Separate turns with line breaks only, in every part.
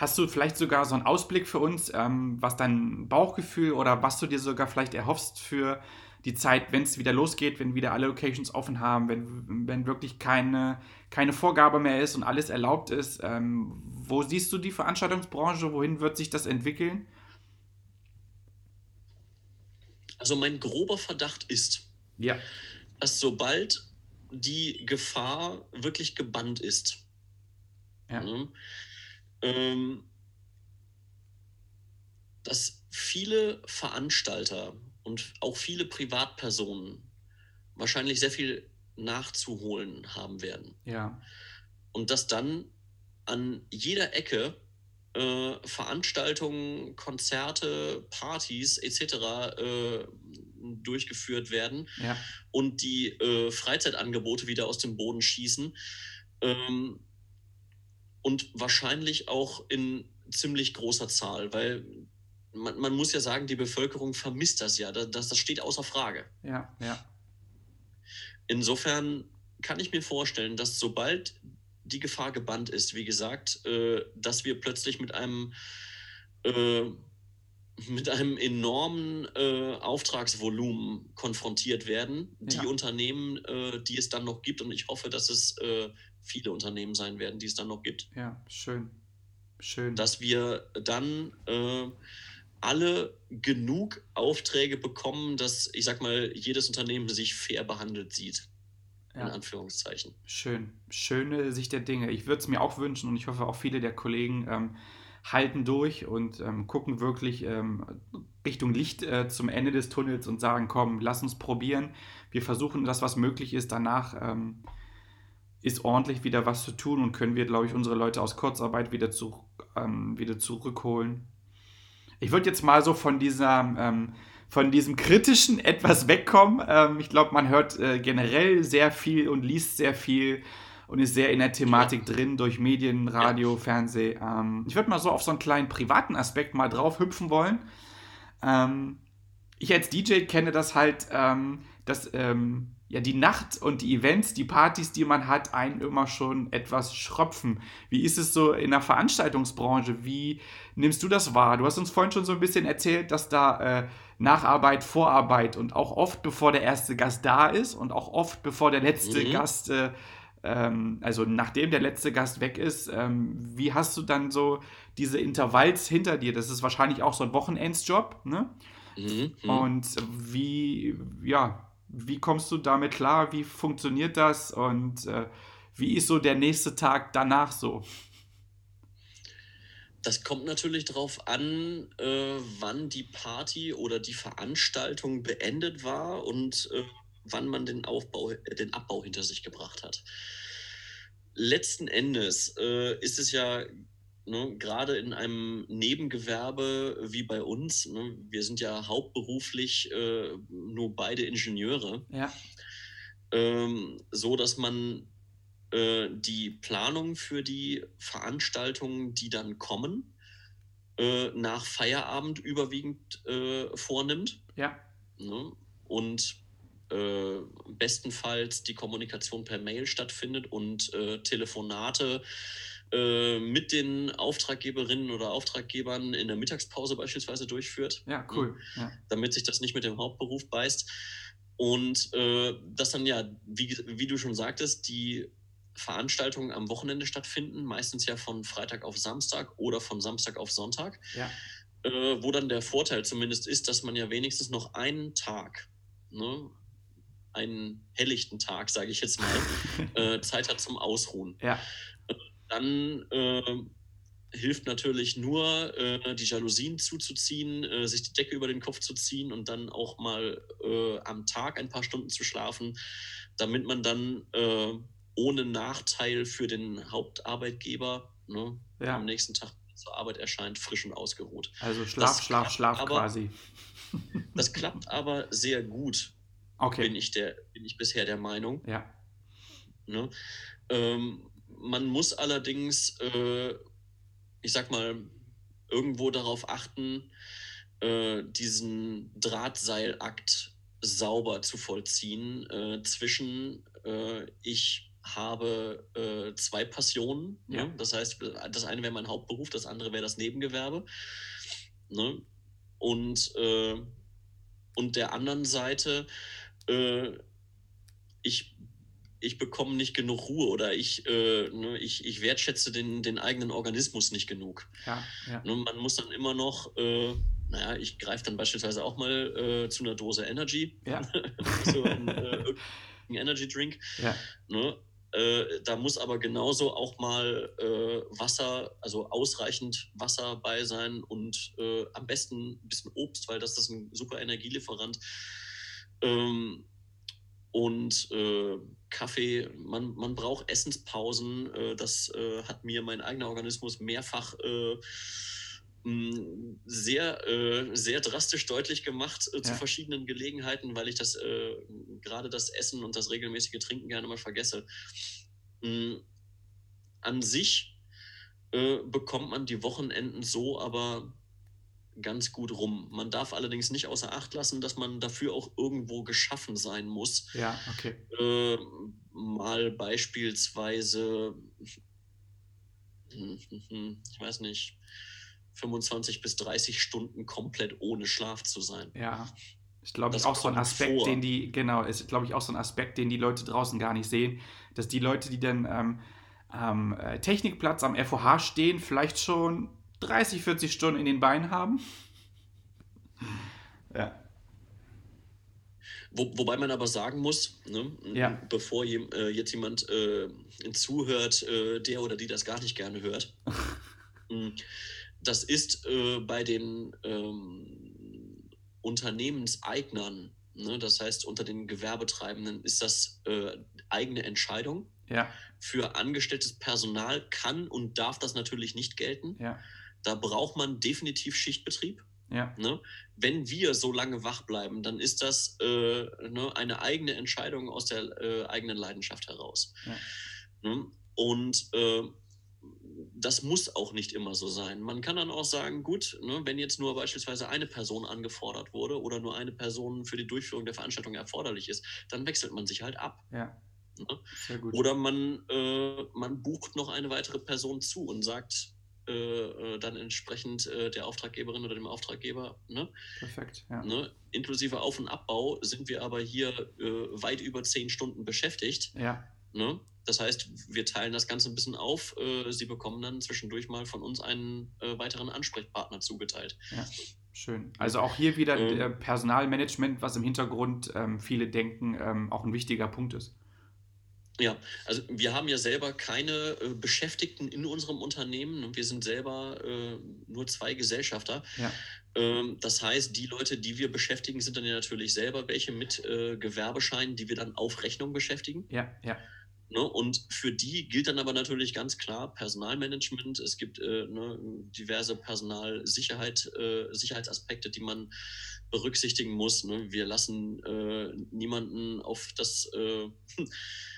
Hast du vielleicht sogar so einen Ausblick für uns, ähm, was dein Bauchgefühl oder was du dir sogar vielleicht erhoffst für die Zeit, wenn es wieder losgeht, wenn wieder alle Locations offen haben, wenn, wenn wirklich keine, keine Vorgabe mehr ist und alles erlaubt ist? Ähm, wo siehst du die Veranstaltungsbranche? Wohin wird sich das entwickeln?
Also mein grober Verdacht ist,
ja.
dass sobald die Gefahr wirklich gebannt ist, ja. ne, ähm, dass viele Veranstalter und auch viele Privatpersonen wahrscheinlich sehr viel nachzuholen haben werden.
Ja.
Und dass dann an jeder Ecke äh, Veranstaltungen, Konzerte, Partys etc. Äh, durchgeführt werden
ja.
und die äh, Freizeitangebote wieder aus dem Boden schießen. Ähm, und wahrscheinlich auch in ziemlich großer Zahl, weil man, man muss ja sagen, die Bevölkerung vermisst das ja. Das, das steht außer Frage.
Ja, ja.
Insofern kann ich mir vorstellen, dass sobald die Gefahr gebannt ist, wie gesagt, äh, dass wir plötzlich mit einem äh, mit einem enormen äh, Auftragsvolumen konfrontiert werden. Ja. Die Unternehmen, äh, die es dann noch gibt, und ich hoffe, dass es äh, viele Unternehmen sein werden, die es dann noch gibt.
Ja, schön. Schön.
Dass wir dann äh, alle genug Aufträge bekommen, dass, ich sag mal, jedes Unternehmen sich fair behandelt sieht. Ja. In Anführungszeichen.
Schön. Schöne Sicht der Dinge. Ich würde es mir auch wünschen und ich hoffe auch viele der Kollegen ähm, halten durch und ähm, gucken wirklich ähm, Richtung Licht äh, zum Ende des Tunnels und sagen, komm, lass uns probieren. Wir versuchen das, was möglich ist. Danach ähm, ist ordentlich wieder was zu tun und können wir, glaube ich, unsere Leute aus Kurzarbeit wieder, zu, ähm, wieder zurückholen. Ich würde jetzt mal so von dieser ähm, von diesem kritischen etwas wegkommen. Ähm, ich glaube, man hört äh, generell sehr viel und liest sehr viel und ist sehr in der Thematik drin durch Medien, Radio. Fernsehen. Ähm, ich würde mal so auf so einen kleinen privaten Aspekt mal drauf hüpfen wollen. Ähm, ich als DJ kenne das halt, ähm, dass ähm, ja, die Nacht und die Events, die Partys, die man hat, einen immer schon etwas schröpfen. Wie ist es so in der Veranstaltungsbranche? Wie nimmst du das wahr? Du hast uns vorhin schon so ein bisschen erzählt, dass da äh, Nacharbeit, Vorarbeit und auch oft bevor der erste Gast da ist und auch oft bevor der letzte mhm. Gast, äh, ähm, also nachdem der letzte Gast weg ist, ähm, wie hast du dann so diese Intervalls hinter dir? Das ist wahrscheinlich auch so ein Wochenendsjob, ne? Mhm. mhm. Und wie, ja, wie kommst du damit klar? Wie funktioniert das? Und äh, wie ist so der nächste Tag danach so?
Das kommt natürlich darauf an, äh, wann die Party oder die Veranstaltung beendet war und äh, wann man den Aufbau, äh, den Abbau hinter sich gebracht hat. Letzten Endes äh, ist es ja ne, gerade in einem Nebengewerbe wie bei uns, ne, wir sind ja hauptberuflich äh, nur beide Ingenieure,
ja.
ähm, so dass man äh, die Planung für die Veranstaltungen, die dann kommen, äh, nach Feierabend überwiegend äh, vornimmt.
Ja.
Ne, und äh, bestenfalls die Kommunikation per Mail stattfindet und äh, Telefonate mit den Auftraggeberinnen oder Auftraggebern in der Mittagspause beispielsweise durchführt.
Ja, cool. Ja.
Damit sich das nicht mit dem Hauptberuf beißt. Und äh, dass dann ja, wie, wie du schon sagtest, die Veranstaltungen am Wochenende stattfinden, meistens ja von Freitag auf Samstag oder von Samstag auf Sonntag.
Ja.
Äh, wo dann der Vorteil zumindest ist, dass man ja wenigstens noch einen Tag, ne, einen helllichten Tag, sage ich jetzt mal, äh, Zeit hat zum Ausruhen.
Ja
dann äh, hilft natürlich nur, äh, die Jalousien zuzuziehen, äh, sich die Decke über den Kopf zu ziehen und dann auch mal äh, am Tag ein paar Stunden zu schlafen, damit man dann äh, ohne Nachteil für den Hauptarbeitgeber ne, ja. am nächsten Tag zur Arbeit erscheint, frisch und ausgeruht.
Also Schlaf, das Schlaf, Schlaf aber, quasi.
Das klappt aber sehr gut, okay. bin, ich der, bin ich bisher der Meinung.
Ja.
Ne? Ähm, man muss allerdings äh, ich sag mal, irgendwo darauf achten, äh, diesen Drahtseilakt sauber zu vollziehen äh, zwischen äh, ich habe äh, zwei Passionen. Ja. Ne? Das heißt, das eine wäre mein Hauptberuf, das andere wäre das Nebengewerbe. Ne? Und, äh, und der anderen Seite, ich ich bekomme nicht genug Ruhe oder ich, äh, ne, ich, ich wertschätze den, den eigenen Organismus nicht genug.
Ja, ja.
Ne, man muss dann immer noch, äh, naja, ich greife dann beispielsweise auch mal äh, zu einer Dose Energy,
ja.
so ein äh, Energy Drink.
Ja.
Ne, äh, da muss aber genauso auch mal äh, Wasser, also ausreichend Wasser bei sein und am besten ein bisschen Obst, weil das ist ein super Energielieferant. Ähm, und äh, Kaffee, man, man braucht Essenspausen. Äh, das äh, hat mir mein eigener Organismus mehrfach äh, sehr, äh, sehr drastisch deutlich gemacht äh, zu ja. verschiedenen Gelegenheiten, weil ich das gerade das Essen und das regelmäßige Trinken gerne mal vergesse. An sich bekommt man die Wochenenden so aber ganz gut rum. Man darf allerdings nicht außer Acht lassen, dass man dafür auch irgendwo geschaffen sein muss.
Ja, okay.
Äh, mal beispielsweise, ich weiß nicht, 25 bis 30 Stunden komplett ohne Schlaf zu sein.
Ja. Ich glaube, auch so ein Aspekt, vor. den die, genau, ist, glaube ich, auch so ein Aspekt, den die Leute draußen gar nicht sehen, dass die Leute, die dann ähm, am äh, Technikplatz am FOH stehen, vielleicht schon 30, 40 Stunden in den Beinen haben. Ja.
Wo, wobei man aber sagen muss, ne,
ja.
bevor je, äh, jetzt jemand äh, zuhört, äh, der oder die das gar nicht gerne hört, das ist äh, bei den ähm, Unternehmenseignern, ne, das heißt unter den Gewerbetreibenden, ist das äh, eigene Entscheidung.
Ja.
Für angestelltes Personal kann und darf das natürlich nicht gelten.
Ja.
Da braucht man definitiv Schichtbetrieb.
Ja.
Ne? Wenn wir so lange wach bleiben, dann ist das äh, ne, eine eigene Entscheidung aus der äh, eigenen Leidenschaft heraus.
Ja.
Ne? Und äh, das muss auch nicht immer so sein. Man kann dann auch sagen, gut, ne, wenn jetzt nur beispielsweise eine Person angefordert wurde oder nur eine Person für die Durchführung der Veranstaltung erforderlich ist, dann wechselt man sich halt ab.
Ja.
Ne? Oder man, äh, man bucht noch eine weitere Person zu und sagt, äh, äh, dann entsprechend äh, der Auftraggeberin oder dem Auftraggeber. Ne?
Perfekt. Ja.
Ne? Inklusive Auf- und Abbau sind wir aber hier äh, weit über zehn Stunden beschäftigt.
Ja.
Ne? Das heißt, wir teilen das Ganze ein bisschen auf. Äh, Sie bekommen dann zwischendurch mal von uns einen äh, weiteren Ansprechpartner zugeteilt.
Ja. Schön. Also auch hier wieder ähm, Personalmanagement, was im Hintergrund ähm, viele denken, ähm, auch ein wichtiger Punkt ist.
Ja, also wir haben ja selber keine äh, Beschäftigten in unserem Unternehmen und wir sind selber äh, nur zwei Gesellschafter.
Ja.
Ähm, das heißt, die Leute, die wir beschäftigen, sind dann ja natürlich selber welche mit äh, Gewerbescheinen, die wir dann auf Rechnung beschäftigen.
Ja, ja.
Ne? Und für die gilt dann aber natürlich ganz klar Personalmanagement. Es gibt äh, ne, diverse Personalsicherheit, äh, Sicherheitsaspekte, die man berücksichtigen muss. Ne? Wir lassen äh, niemanden auf das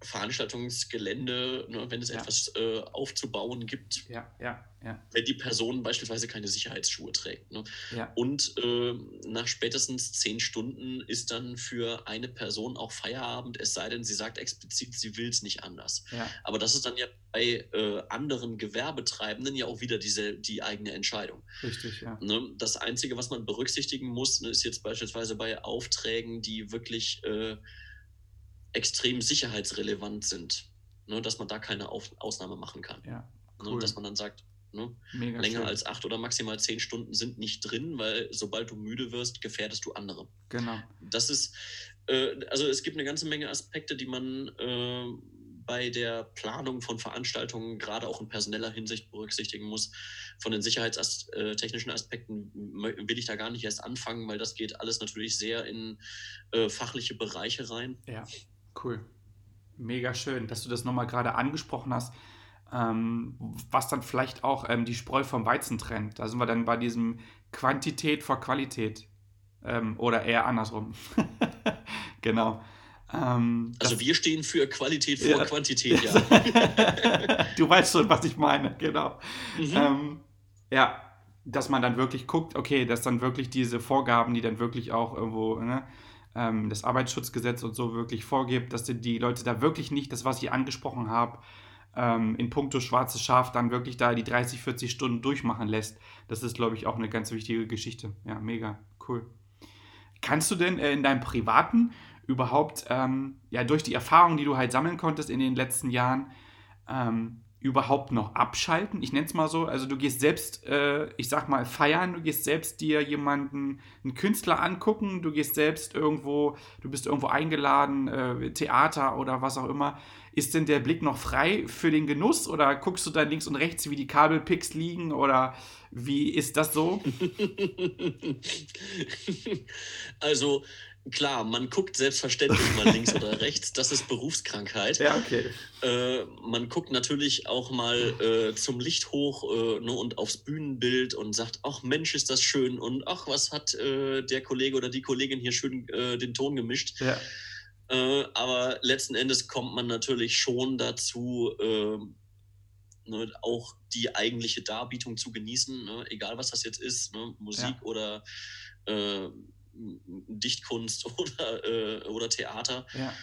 Veranstaltungsgelände, ne, wenn es ja. etwas äh, aufzubauen gibt.
Ja, ja, ja.
Wenn die Person beispielsweise keine Sicherheitsschuhe trägt. Ne?
Ja.
Und äh, nach spätestens zehn Stunden ist dann für eine Person auch Feierabend, es sei denn, sie sagt explizit, sie will es nicht anders.
Ja.
Aber das ist dann ja bei äh, anderen Gewerbetreibenden ja auch wieder diese, die eigene Entscheidung.
Richtig, ja.
Ne? Das Einzige, was man berücksichtigen muss, ne, ist jetzt beispielsweise bei Aufträgen, die wirklich äh, extrem sicherheitsrelevant sind, ne, dass man da keine Auf Ausnahme machen kann.
Ja,
ne,
cool.
ne, dass man dann sagt, ne, länger schön. als acht oder maximal zehn Stunden sind nicht drin, weil sobald du müde wirst, gefährdest du andere.
Genau.
Das ist, äh, also es gibt eine ganze Menge Aspekte, die man äh, bei der Planung von Veranstaltungen, gerade auch in personeller Hinsicht berücksichtigen muss. Von den sicherheitstechnischen Aspekten will ich da gar nicht erst anfangen, weil das geht alles natürlich sehr in äh, fachliche Bereiche rein.
Ja, cool. Mega schön, dass du das nochmal gerade angesprochen hast. Ähm, was dann vielleicht auch ähm, die Spreu vom Weizen trennt. Da sind wir dann bei diesem Quantität vor Qualität. Ähm, oder eher andersrum. genau.
Ähm, also wir stehen für Qualität vor ja. Quantität, ja.
du weißt schon, was ich meine, genau. Mhm. Ähm, ja, dass man dann wirklich guckt, okay, dass dann wirklich diese Vorgaben, die dann wirklich auch irgendwo ne, ähm, das Arbeitsschutzgesetz und so wirklich vorgibt, dass die, Leute da wirklich nicht das, was ich angesprochen habe, ähm, in puncto schwarzes Schaf dann wirklich da die 30, 40 Stunden durchmachen lässt. Das ist, glaube ich, auch eine ganz wichtige Geschichte. Ja, mega, cool. Kannst du denn äh, in deinem privaten überhaupt, ähm, ja, durch die Erfahrungen, die du halt sammeln konntest in den letzten Jahren, ähm, überhaupt noch abschalten? Ich nenne es mal so. Also du gehst selbst, äh, ich sag mal, feiern, du gehst selbst dir jemanden, einen Künstler angucken, du gehst selbst irgendwo, du bist irgendwo eingeladen, äh, Theater oder was auch immer. Ist denn der Blick noch frei für den Genuss oder guckst du da links und rechts, wie die Kabelpicks liegen oder wie ist das so?
also klar, man guckt selbstverständlich mal links oder rechts, das ist Berufskrankheit.
Ja, okay.
Äh, man guckt natürlich auch mal äh, zum Licht hoch äh, ne, und aufs Bühnenbild und sagt, ach Mensch, ist das schön und ach, was hat äh, der Kollege oder die Kollegin hier schön äh, den Ton gemischt. Ja. Äh, aber letzten Endes kommt man natürlich schon dazu, ne, auch die eigentliche Darbietung zu genießen, ne, egal was das jetzt ist, ne, Musik ja. oder Dichtkunst oder, äh, oder Theater. Ja.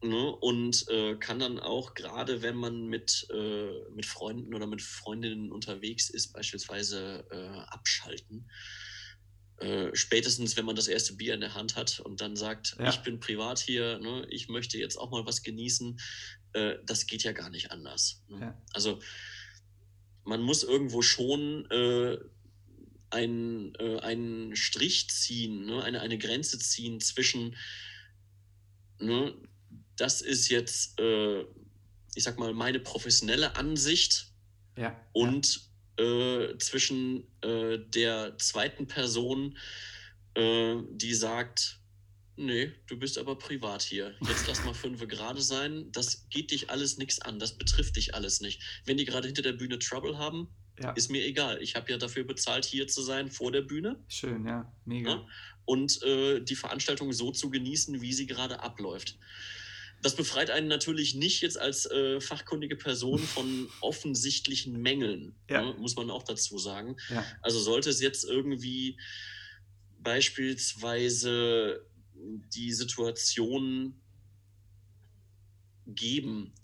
Ne? Und äh, kann dann auch, gerade wenn man mit, äh, mit Freunden oder mit Freundinnen unterwegs ist, beispielsweise äh, abschalten. Äh, spätestens, wenn man das erste Bier in der Hand hat und dann sagt, ja. ich bin privat hier, ne? ich möchte jetzt auch mal was genießen, äh, das geht ja gar nicht anders. Ne? Ja. Also man muss irgendwo schon ein, äh, einen Strich ziehen, ne? eine, eine Grenze ziehen zwischen, ne? das ist jetzt, äh, ich sag mal, meine professionelle Ansicht
ja,
und ja. Äh, zwischen äh, der zweiten Person, äh, die sagt, nee, du bist aber privat hier. Jetzt lass mal fünf gerade sein. Das geht dich alles nichts an. Das betrifft dich alles nicht. Wenn die gerade hinter der Bühne Trouble haben, ja. Ist mir egal. Ich habe ja dafür bezahlt, hier zu sein vor der Bühne.
Schön, ja, mega. Ja?
Und äh, die Veranstaltung so zu genießen, wie sie gerade abläuft. Das befreit einen natürlich nicht jetzt als äh, fachkundige Person von offensichtlichen Mängeln, ja. ne, muss man auch dazu sagen. Also sollte es jetzt irgendwie beispielsweise die Situation geben,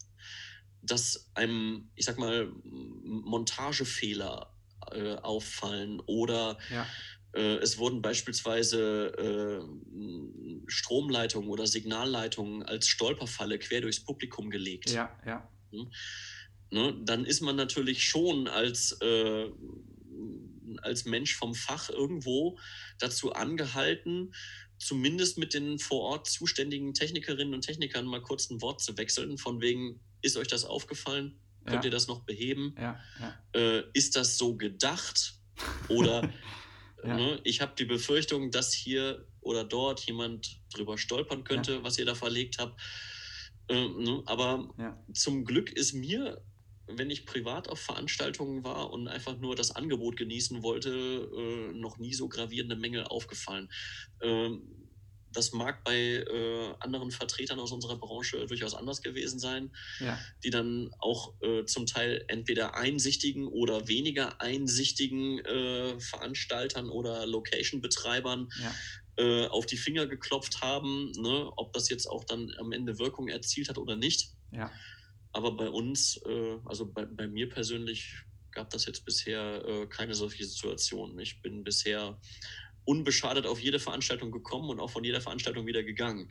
dass einem, ich sag mal, Montagefehler äh, auffallen oder ja. äh, es wurden beispielsweise äh, Stromleitungen oder Signalleitungen als Stolperfalle quer durchs Publikum gelegt.
Ja, ja. Hm?
Ne, dann ist man natürlich schon als, äh, als Mensch vom Fach irgendwo dazu angehalten, zumindest mit den vor Ort zuständigen Technikerinnen und Technikern mal kurz ein Wort zu wechseln, von wegen, ist euch das aufgefallen? Könnt ja. ihr das noch beheben?
Ja.
Äh, ist das so gedacht? Oder ne, ich habe die Befürchtung, dass hier oder dort jemand drüber stolpern könnte, was ihr da verlegt habt. Äh, ne, aber zum Glück ist mir, wenn ich privat auf Veranstaltungen war und einfach nur das Angebot genießen wollte, äh, noch nie so gravierende Mängel aufgefallen. Ähm, das mag bei äh, anderen Vertretern aus unserer Branche durchaus anders gewesen sein, ja. die dann auch äh, zum Teil entweder einsichtigen oder weniger einsichtigen äh, Veranstaltern oder Location-Betreibern ja. Äh, auf die Finger geklopft haben, ne? ob das jetzt auch dann am Ende Wirkung erzielt hat oder nicht.
Ja.
Aber bei uns, äh, also bei, bei, mir persönlich, gab das jetzt bisher äh, keine solche Situation. Ich bin bisher unbeschadet auf jede Veranstaltung gekommen und auch von jeder Veranstaltung wieder gegangen.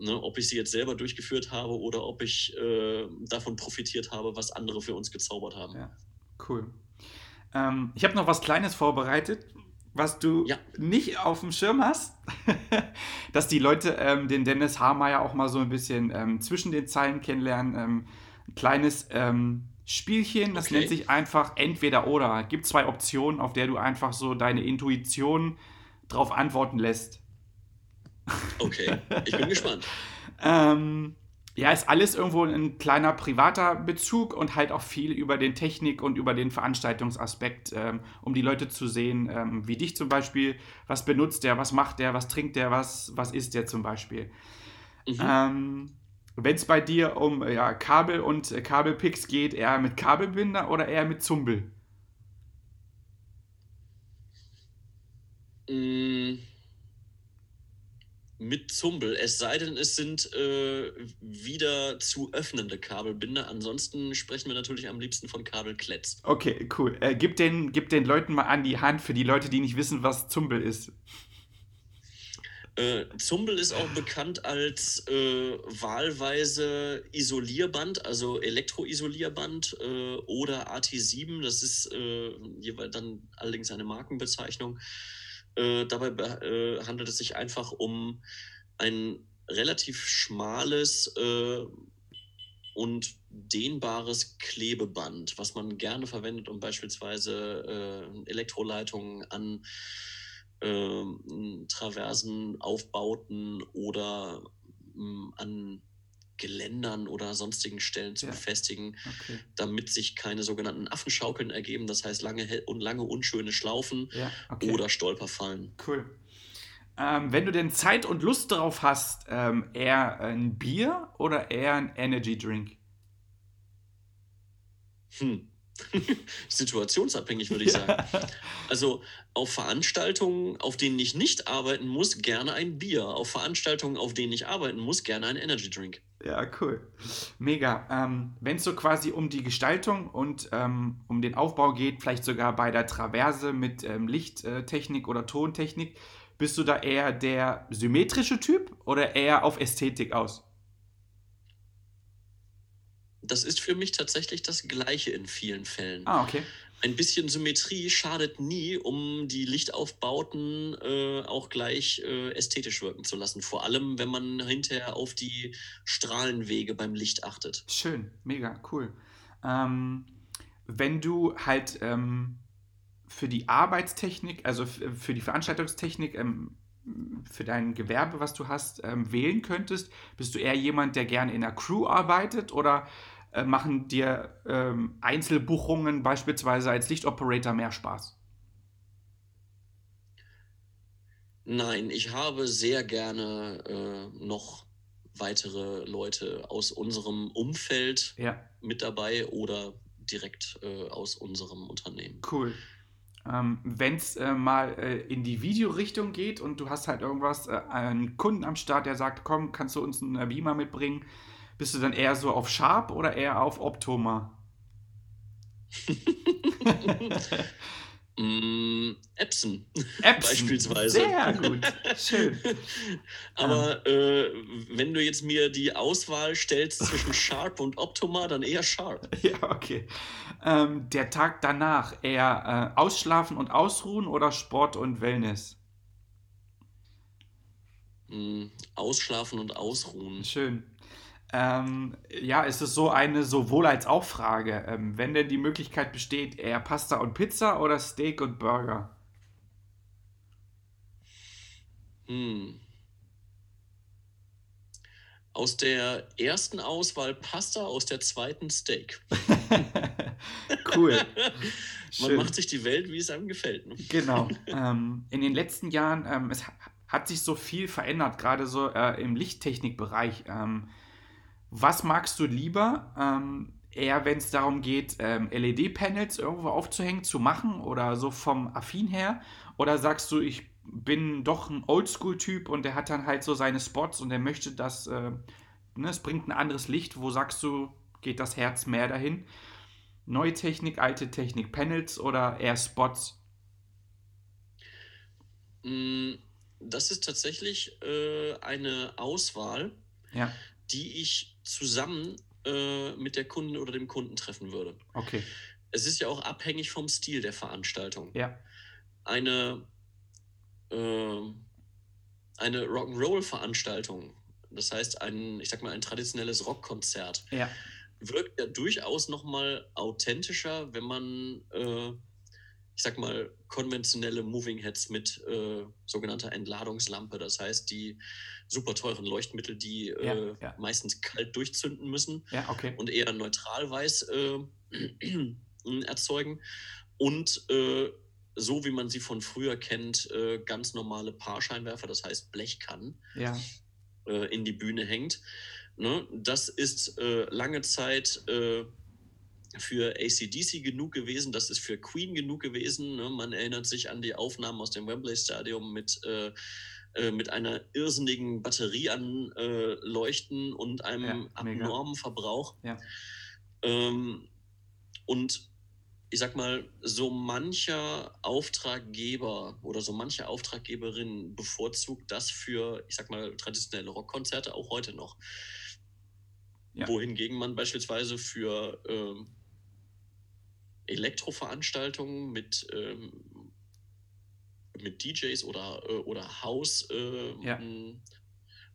Ne, ob ich sie jetzt selber durchgeführt habe oder ob ich äh, davon profitiert habe, was andere für uns gezaubert haben.
Ja, cool. Ähm, ich habe noch was Kleines vorbereitet. was du
Ja.
nicht auf dem Schirm hast, dass die Leute ähm, den Dennis Haarmeier auch mal so ein bisschen ähm, zwischen den Zeilen kennenlernen. Ähm, ein kleines ähm, Spielchen, das
Okay.
nennt sich einfach entweder oder. Gibt zwei Optionen, auf der du einfach so deine Intuition drauf antworten lässt.
Okay, ich bin gespannt.
Ähm, ja, ist alles irgendwo ein kleiner privater Bezug und halt auch viel über den Technik und über den Veranstaltungsaspekt, ähm, um die Leute zu sehen, ähm, wie dich zum Beispiel, was benutzt der, was macht der, was trinkt der, was, was isst der zum Beispiel.
Mhm.
Ähm, Wenn es bei dir um ja, Kabel und äh, Kabelpicks geht, eher mit Kabelbinder oder eher mit Zumbel?
Mm, Mit Zumbel, es sei denn, es sind äh, wieder zu öffnende Kabelbinder. Ansonsten sprechen wir natürlich am liebsten von Kabelkletz.
Okay, cool. Äh, gib, den, gib den Leuten mal an die Hand für die Leute, die nicht wissen, was Zumbel ist.
Äh, Zumbel ist auch bekannt als äh, wahlweise Isolierband, also Elektroisolierband äh, oder AT7. Das ist äh, jeweils dann allerdings eine Markenbezeichnung. Äh, dabei be- äh, handelt es sich einfach um ein relativ schmales und dehnbares Klebeband, was man gerne verwendet, um beispielsweise Elektroleitungen an ähm, Traversen, Aufbauten oder ähm, an Geländern oder sonstigen Stellen zu
Ja.
befestigen,
Okay.
damit sich keine sogenannten Affenschaukeln ergeben, das heißt lange und lange unschöne Schlaufen
Ja, okay.
oder Stolperfallen.
Cool. Ähm, wenn du denn Zeit und Lust drauf hast, ähm, eher ein Bier oder eher ein Energy Drink?
Hm. Situationsabhängig würde ich sagen. Also auf Veranstaltungen, auf denen ich nicht arbeiten muss, gerne ein Bier. Auf Veranstaltungen, auf denen ich arbeiten muss, gerne ein Energy Drink.
Ja, cool. Mega. Ähm, Wenn es so quasi um die Gestaltung und ähm, um den Aufbau geht, vielleicht sogar bei der Traverse mit ähm, Lichttechnik oder Tontechnik, bist du da eher der symmetrische Typ oder eher auf Ästhetik aus?
Das ist für mich tatsächlich das Gleiche in vielen Fällen.
Ah, okay.
Ein bisschen Symmetrie schadet nie, um die Lichtaufbauten äh, auch gleich äh, ästhetisch wirken zu lassen. Vor allem, wenn man hinterher auf die Strahlenwege beim Licht achtet.
Schön, mega, cool. Ähm, wenn du halt ähm, für die Arbeitstechnik, also f- für die Veranstaltungstechnik, ähm, für dein Gewerbe, was du hast, ähm, wählen könntest, bist du eher jemand, der gerne in der Crew arbeitet oder äh, machen dir ähm, Einzelbuchungen beispielsweise als Lichtoperator mehr Spaß?
Nein, ich habe sehr gerne äh, noch weitere Leute aus unserem Umfeld
Ja,
mit dabei oder direkt äh, aus unserem Unternehmen.
cool. Ähm, Wenn es äh, mal äh, in die Videorichtung geht und du hast halt irgendwas, äh, einen Kunden am Start, der sagt, komm, kannst du uns einen Beamer mitbringen, bist du dann eher so auf Sharp oder eher auf Optoma?
Mm, Epson.
Epson.
Beispielsweise.
Sehr gut. Schön.
Aber äh, wenn du jetzt mir die Auswahl stellst zwischen Sharp und Optoma, dann eher Sharp.
Ja, okay. Ähm, der Tag danach eher äh, ausschlafen und ausruhen oder Sport und Wellness?
Mm, ausschlafen und ausruhen.
Schön. Ähm, ja, es ist so eine sowohl als auch Frage. Ähm, wenn denn die Möglichkeit besteht, eher Pasta und Pizza oder Steak und Burger?
Hm. Aus der ersten Auswahl Pasta, aus der zweiten Steak.
cool.
Man macht sich die Welt, wie es einem gefällt. Ne?
Genau. ähm, in den letzten Jahren, ähm, es ha- hat sich so viel verändert, gerade so äh, im Lichttechnikbereich. Ähm, was magst du lieber? Ähm, eher, wenn es darum geht, ähm, LED-Panels irgendwo aufzuhängen, zu machen oder so vom Affin her? Oder sagst du, ich bin doch ein Oldschool-Typ und der hat dann halt so seine Spots und der möchte das, äh, ne, es bringt ein anderes Licht. Wo sagst du, geht das Herz mehr dahin? Neue Technik, alte Technik, Panels oder eher Spots?
Mm, Das ist tatsächlich äh, eine Auswahl,
Ja,
die ich zusammen äh, mit der Kundin oder dem Kunden treffen würde.
okay.
Es ist ja auch abhängig vom Stil der Veranstaltung.
Ja,
Eine äh, eine Rock'n'Roll-Veranstaltung, das heißt ein, ich sag mal, ein traditionelles Rockkonzert,
Ja.
wirkt ja durchaus nochmal authentischer, wenn man, äh, ich sag mal, konventionelle Moving Heads mit äh, sogenannter Entladungslampe, das heißt die super teuren Leuchtmittel, die
Ja,
äh,
ja.
meistens kalt durchzünden müssen
Ja, okay.
und eher neutral weiß äh, erzeugen. Und äh, so wie man sie von früher kennt, äh, ganz normale Paarscheinwerfer, das heißt Blechkannen, äh, in die Bühne hängt. Ne? Das ist äh, lange Zeit äh, für ACDC genug gewesen, das ist für Queen genug gewesen. Ne? Man erinnert sich an die Aufnahmen aus dem Wembley Stadium mit, äh, äh, mit einer irrsinnigen Batterie an äh, Leuchten und einem
Ja,
abnormen Verbrauch.
Ja.
Ähm, und ich sag mal, so mancher Auftraggeber oder so manche Auftraggeberin bevorzugt das für, ich sag mal, traditionelle Rockkonzerte auch heute noch.
Ja.
Wohingegen man beispielsweise für ähm, Elektroveranstaltungen mit, ähm, mit DJs oder, äh, oder Haus, äh,
Ja.
m,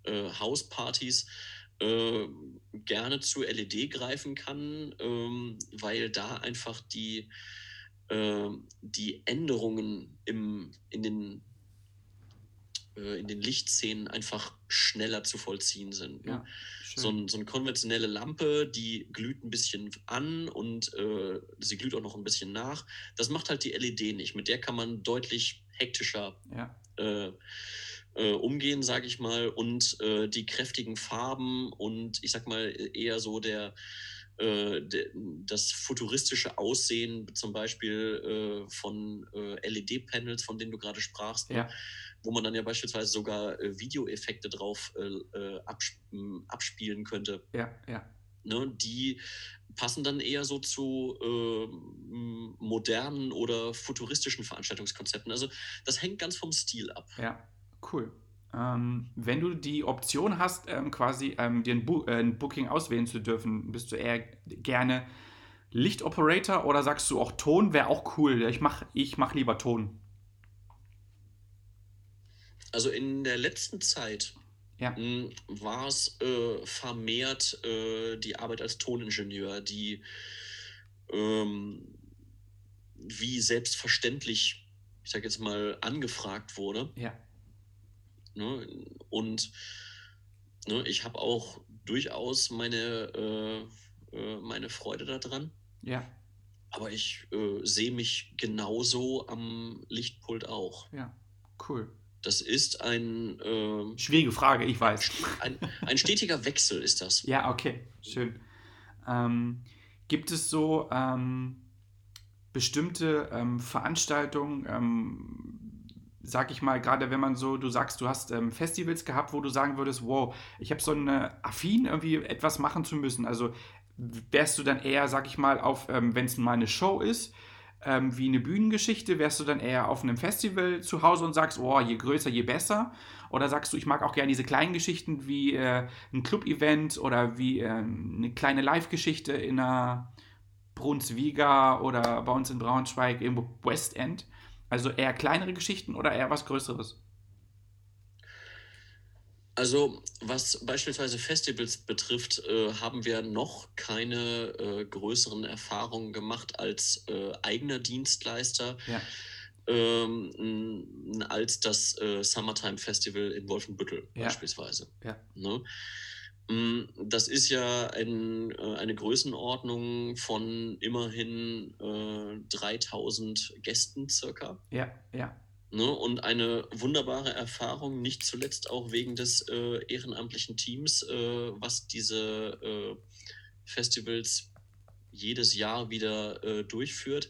äh, Hauspartys äh, gerne zu LED greifen kann, ähm, weil da einfach die, ähm, die Änderungen im, in, den, äh, in den Lichtszenen einfach schneller zu vollziehen sind. Ne?
Ja.
So, ein, so eine konventionelle Lampe, die glüht ein bisschen an und äh, sie glüht auch noch ein bisschen nach. Das macht halt die LED nicht. Mit der kann man deutlich hektischer
ja.
äh, äh, umgehen, sage ich mal, und äh, die kräftigen Farben und ich sag mal eher so der, äh, das futuristische Aussehen zum Beispiel äh, von äh, LED-Panels, von denen du gerade sprachst, ne?
Ja.
Wo man dann ja beispielsweise sogar äh, Videoeffekte drauf äh, äh, absp abspielen könnte.
Ja. Ja.
Ne? Die passen dann eher so zu äh, modernen oder futuristischen Veranstaltungskonzepten. Also das hängt ganz vom Stil ab.
Ja, cool. Ähm, wenn du die Option hast, ähm, quasi ähm, dir ein, Bu äh, ein Booking auswählen zu dürfen, bist du eher gerne Lichtoperator oder sagst du auch Ton wäre auch cool? Ich mach, ich mach lieber Ton.
Also in der letzten Zeit
Ja.
mh, war es äh, vermehrt äh, die Arbeit als Toningenieur, die ähm, wie selbstverständlich, ich sage jetzt mal, angefragt wurde.
Ja.
Ne? Und ne, ich habe auch durchaus meine, äh, äh, meine Freude daran.
Ja.
Aber ich äh, sehe mich genauso am Lichtpult auch.
Ja. Cool.
Das ist ein, ähm,
Schwierige Frage, ich weiß.
ein, ein stetiger Wechsel, ist das.
Ja, okay, schön. Ähm, gibt es so ähm, bestimmte ähm, Veranstaltungen, ähm, sag ich mal, gerade wenn man so, du sagst, du hast ähm, Festivals gehabt, wo du sagen würdest, wow, ich habe so eine Affin, irgendwie etwas machen zu müssen. Also wärst du dann eher, sag ich mal, auf, ähm, wenn es mal eine Show ist, ähm, wie eine Bühnengeschichte, wärst du dann eher auf einem Festival zu Hause und sagst, oh, je größer, je besser? Oder sagst du, ich mag auch gerne diese kleinen Geschichten wie äh, ein Club-Event oder wie äh, eine kleine Live-Geschichte in einer Brunswiga oder bei uns in Braunschweig, irgendwo West End? Also eher kleinere Geschichten oder eher was Größeres?
Also, was beispielsweise Festivals betrifft, äh, haben wir noch keine äh, größeren Erfahrungen gemacht als äh, eigener Dienstleister,
Ja,
ähm, als das äh, Summertime Festival in Wolfenbüttel
Ja.
beispielsweise.
ja,
Ne? Mm, Das ist ja ein, äh, eine Größenordnung von immerhin äh, 3000 Gästen circa.
ja, ja,
Ne? Und eine wunderbare Erfahrung, nicht zuletzt auch wegen des äh, ehrenamtlichen Teams, äh, was diese äh, Festivals jedes Jahr wieder äh, durchführt.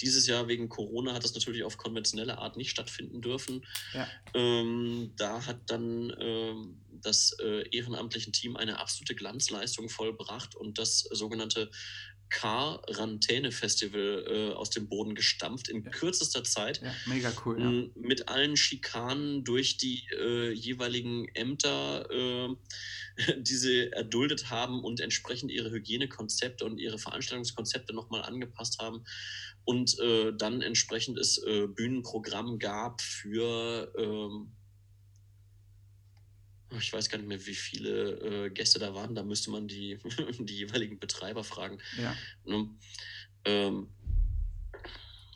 Dieses Jahr wegen Corona hat das natürlich auf konventionelle Art nicht stattfinden dürfen.
ja,
Ähm, da hat dann ähm, das äh, ehrenamtliche Team eine absolute Glanzleistung vollbracht und das sogenannte Quarantäne-Festival äh, aus dem Boden gestampft in
Ja.
kürzester Zeit.
Ja, mega cool. Ja.
Mit allen Schikanen durch die äh, jeweiligen Ämter, äh, die sie erduldet haben und entsprechend ihre Hygienekonzepte und ihre Veranstaltungskonzepte nochmal angepasst haben. Und äh, dann entsprechend es äh, Bühnenprogramm gab für, ähm, ich weiß gar nicht mehr, wie viele äh, Gäste da waren. Da müsste man die, die jeweiligen Betreiber fragen.
ja.
Ne? Ähm,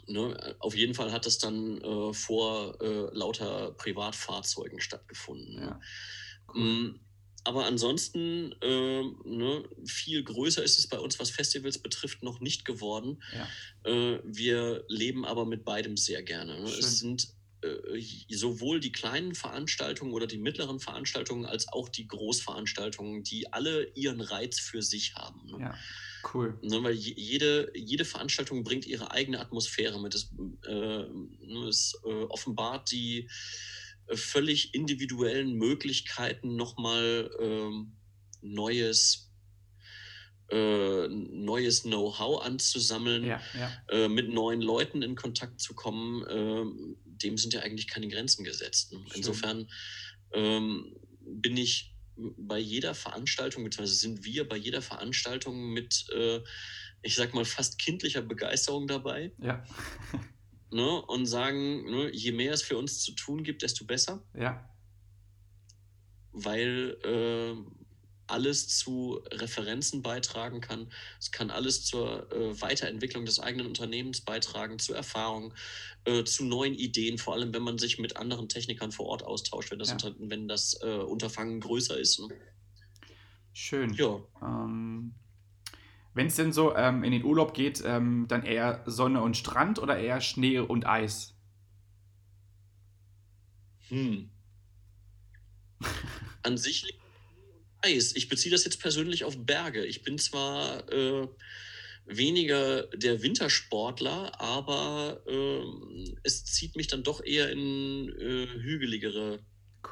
ne? Auf jeden Fall hat das dann äh, vor äh, lauter Privatfahrzeugen stattgefunden.
Ja.
Mm, Aber ansonsten, ähm, ne, viel größer ist es bei uns, was Festivals betrifft, noch nicht geworden.
ja.
Äh, wir leben aber mit beidem sehr gerne. Ne? Es sind äh, sowohl die kleinen Veranstaltungen oder die mittleren Veranstaltungen als auch die Großveranstaltungen, die alle ihren Reiz für sich haben. Ne?
ja. Cool.
Ne, weil je- jede, jede Veranstaltung bringt ihre eigene Atmosphäre mit. Es, äh, ne, es äh, offenbart die äh, völlig individuellen Möglichkeiten, nochmal ähm, neues, äh, neues Know-how anzusammeln,
Ja, ja.
äh, mit neuen Leuten in Kontakt zu kommen. ähm, dem sind ja eigentlich keine Grenzen gesetzt. Ne? Insofern ähm, bin ich bei jeder Veranstaltung, beziehungsweise sind wir bei jeder Veranstaltung mit, äh, ich sag mal, fast kindlicher Begeisterung dabei
Ja,
ne? und sagen, ne, je mehr es für uns zu tun gibt, desto besser,
ja.
weil äh, alles zu Referenzen beitragen kann. Es kann alles zur äh, Weiterentwicklung des eigenen Unternehmens beitragen, zu Erfahrungen, äh, zu neuen Ideen, vor allem wenn man sich mit anderen Technikern vor Ort austauscht, wenn das,
Ja.
unter, wenn das äh, Unterfangen größer ist. Ne?
Schön.
Ja.
Ähm, Wenn es denn so ähm, in den Urlaub geht, ähm, dann eher Sonne und Strand oder eher Schnee und Eis?
Hm. An sich liegt Eis. Ich beziehe das jetzt persönlich auf Berge. Ich bin zwar äh, weniger der Wintersportler, aber ähm, es zieht mich dann doch eher in äh, hügeligere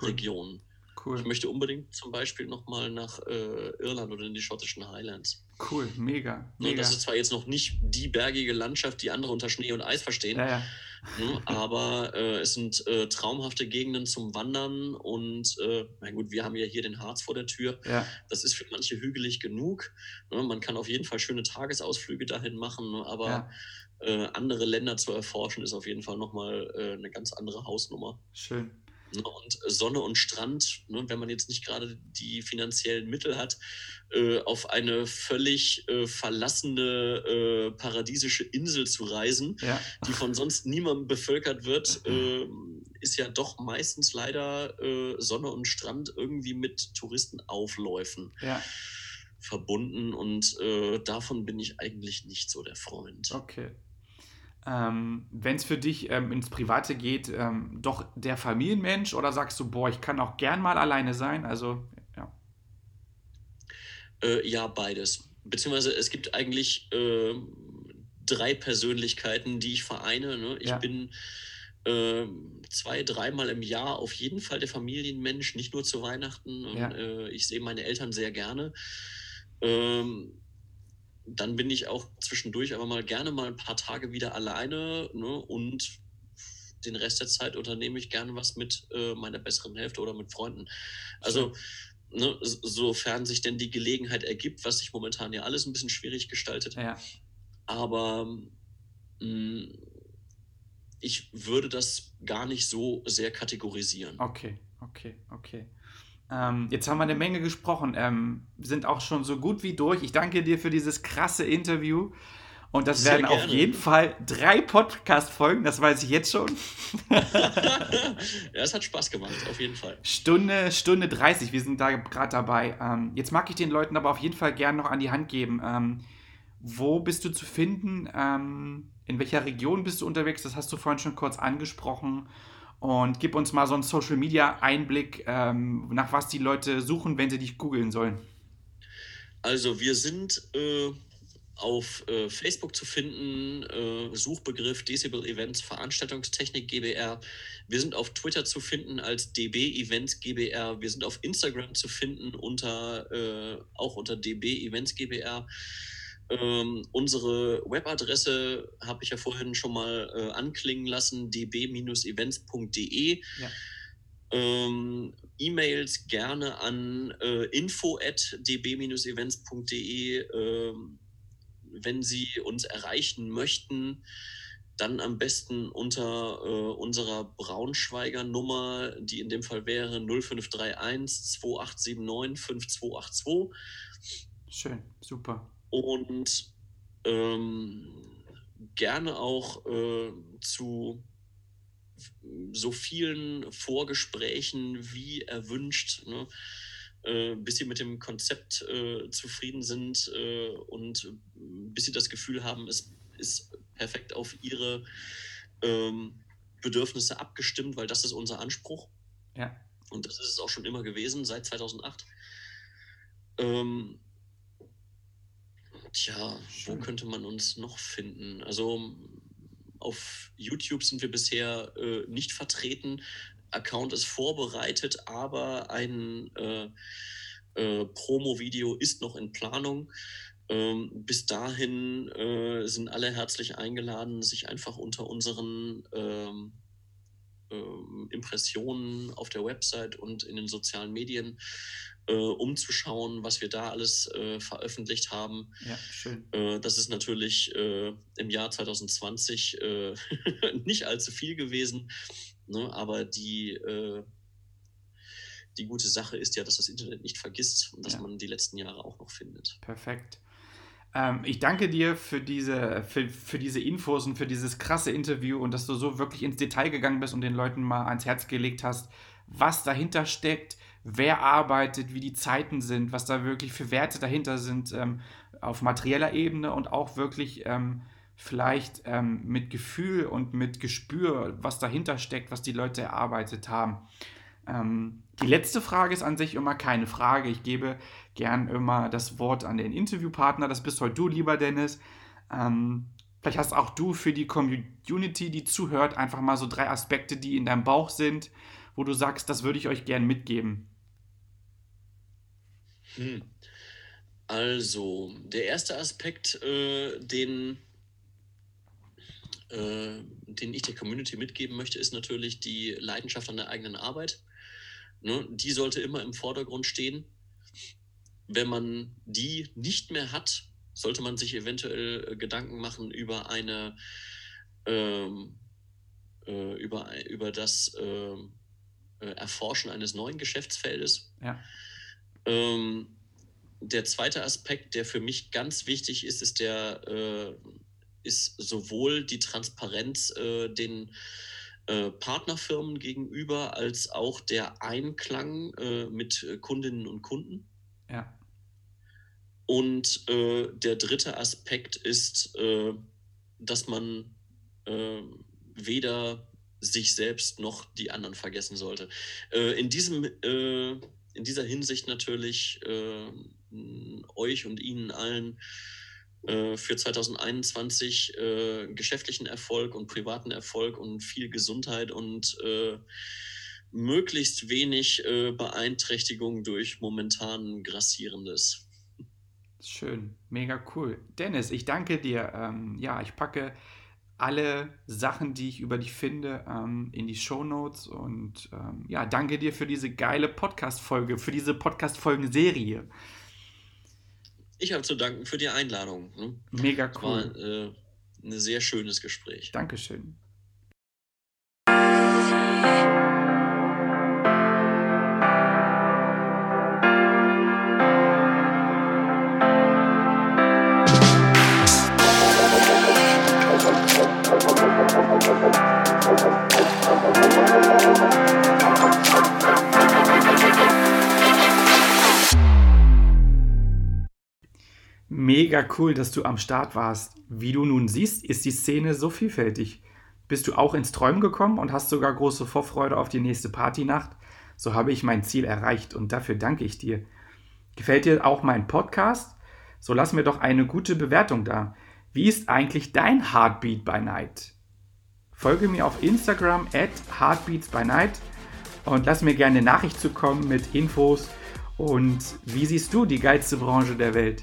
Cool.
Regionen.
Cool.
Ich möchte unbedingt zum Beispiel nochmal nach äh, Irland oder in die schottischen Highlands.
Cool. Mega. Mega.
das ist zwar jetzt noch nicht die bergige Landschaft, die andere unter Schnee und Eis verstehen,
ja, ja.
Ne? Aber äh, es sind äh, traumhafte Gegenden zum Wandern und äh, na gut, wir haben ja hier den Harz vor der Tür.
ja.
Das ist für manche hügelig genug. Ne? Man kann auf jeden Fall schöne Tagesausflüge dahin machen, aber
Ja.
äh, andere Länder zu erforschen ist auf jeden Fall nochmal äh, eine ganz andere Hausnummer.
Schön.
Und Sonne und Strand, ne? wenn man jetzt nicht gerade die finanziellen Mittel hat, äh, auf eine völlig äh, verlassene äh, paradiesische Insel zu reisen,
Ja.
die von sonst niemandem bevölkert wird, äh, ist ja doch meistens leider äh, Sonne und Strand irgendwie mit Touristenaufläufen
Ja.
verbunden und äh, davon bin ich eigentlich nicht so der Freund.
Okay. Ähm, Wenn es für dich ähm, ins Private geht, ähm, doch der Familienmensch oder sagst du, boah, ich kann auch gern mal alleine sein? Also, ja.
Äh, ja, beides. Beziehungsweise es gibt eigentlich äh, drei Persönlichkeiten, die ich vereine. Ne? Ich
Ja.
bin äh, zwei, dreimal im Jahr auf jeden Fall der Familienmensch, nicht nur zu Weihnachten. Und,
Ja.
äh, ich sehe meine Eltern sehr gerne. Ähm, dann bin ich auch zwischendurch aber mal gerne mal ein paar Tage wieder alleine ne? und den Rest der Zeit unternehme ich gerne was mit äh, meiner besseren Hälfte oder mit Freunden. Also ne, sofern sich denn die Gelegenheit ergibt, was sich momentan ja alles ein bisschen schwierig gestaltet.
Ja.
Aber mh, ich würde das gar nicht so sehr kategorisieren.
Okay, okay, okay. Ähm, jetzt haben wir eine Menge gesprochen. Ähm, sind auch schon so gut wie durch. Ich danke dir für dieses krasse Interview. Und das
Sehr
werden auf
gerne.
jeden Fall drei Podcast-Folgen, das weiß ich jetzt schon.
ja, es hat Spaß gemacht, auf jeden Fall.
Stunde, Stunde 30, wir sind da gerade dabei. Ähm, jetzt mag ich den Leuten aber auf jeden Fall gerne noch an die Hand geben. Ähm, wo bist du zu finden? Ähm, in welcher Region bist du unterwegs? Das hast du vorhin schon kurz angesprochen. Und gib uns mal so einen Social Media Einblick, ähm, nach was die Leute suchen, wenn sie dich googeln sollen.
Also wir sind äh, auf äh, Facebook zu finden, äh, Suchbegriff Decibel Events Veranstaltungstechnik GBR. Wir sind auf Twitter zu finden als DB Events GBR. Wir sind auf Instagram zu finden unter äh, auch unter DB Events GBR. Ähm, unsere Webadresse habe ich ja vorhin schon mal äh, anklingen lassen, db-events.de. Ja. Ähm, E-Mails gerne an äh, info@db-events.de. Ähm, wenn Sie uns erreichen möchten, dann am besten unter äh, unserer Braunschweiger Nummer, die in dem Fall wäre 0531 2879 5282.
Schön, super.
Und ähm, gerne auch äh, zu so vielen Vorgesprächen wie erwünscht, ne? äh, bis sie mit dem Konzept äh, zufrieden sind äh, und bis sie das Gefühl haben, es ist perfekt auf ihre ähm, Bedürfnisse abgestimmt, weil das ist unser Anspruch.
Ja.
Und das ist es auch schon immer gewesen, seit 2008. Ähm, tja, Schön. wo könnte man uns noch finden? Also auf YouTube sind wir bisher äh, nicht vertreten. Account ist vorbereitet, aber ein äh, äh, Promo-Video ist noch in Planung. Ähm, bis dahin äh, sind alle herzlich eingeladen, sich einfach unter unseren ähm, ähm, Impressionen auf der Website und in den sozialen Medien äh, umzuschauen, was wir da alles äh, veröffentlicht haben.
Ja, schön.
Äh, das ist natürlich äh, im Jahr 2020 äh, nicht allzu viel gewesen, ne? aber die, äh, die gute Sache ist ja, dass das Internet nicht vergisst und dass ja. man die letzten Jahre auch noch findet.
Perfekt. Ähm, ich danke dir für diese, für, für diese Infos und für dieses krasse Interview und dass du so wirklich ins Detail gegangen bist und den Leuten mal ans Herz gelegt hast, was dahinter steckt, wer arbeitet, wie die Zeiten sind, was da wirklich für Werte dahinter sind ähm, auf materieller Ebene und auch wirklich ähm, vielleicht ähm, mit Gefühl und mit Gespür, was dahinter steckt, was die Leute erarbeitet haben. Ähm, die letzte Frage ist an sich immer keine Frage. Ich gebe gern immer das Wort an den Interviewpartner. Das bist heute du, lieber Dennis. Ähm, vielleicht hast auch du für die Community, die zuhört, einfach mal so drei Aspekte, die in deinem Bauch sind, wo du sagst, das würde ich euch gern mitgeben.
Hm. Also, der erste Aspekt, äh, den, äh, den ich der Community mitgeben möchte, ist natürlich die Leidenschaft an der eigenen Arbeit. Ne? Die sollte immer im Vordergrund stehen. Wenn man die nicht mehr hat, sollte man sich eventuell äh, Gedanken machen über eine ähm, äh, über, über das ähm, äh, Erforschen eines neuen Geschäftsfeldes.
Ja.
Ähm, der zweite Aspekt, der für mich ganz wichtig ist, ist der äh, ist sowohl die Transparenz äh, den äh, Partnerfirmen gegenüber als auch der Einklang äh, mit Kundinnen und Kunden.
Ja.
Und äh, der dritte Aspekt ist, dass man weder sich selbst noch die anderen vergessen sollte. in diesem in dieser Hinsicht natürlich äh, euch und Ihnen allen äh, für 2021 äh, geschäftlichen Erfolg und privaten Erfolg und viel Gesundheit und äh, möglichst wenig äh, Beeinträchtigung durch momentan grassierendes.
Schön, mega cool. Dennis, ich danke dir. Ähm, ja, ich packe alle Sachen, die ich über dich finde, ähm, in die Show Notes. Und ähm, ja, danke dir für diese geile Podcast-Folge, für diese Podcast-Folgen-Serie.
Ich habe zu danken für die Einladung.
Ne? Mega cool.
war äh, ein sehr schönes Gespräch.
Dankeschön. Mega cool, dass du am Start warst. Wie du nun siehst, ist die Szene so vielfältig. Bist du auch ins Träumen gekommen und hast sogar große Vorfreude auf die nächste Partynacht? So habe ich mein Ziel erreicht und dafür danke ich dir. Gefällt dir auch mein Podcast? So lass mir doch eine gute Bewertung da. Wie ist eigentlich dein Heartbeat by Night? Folge mir auf Instagram at Heartbeats by Night und lass mir gerne eine Nachricht zukommen mit Infos und wie siehst du die geilste Branche der Welt?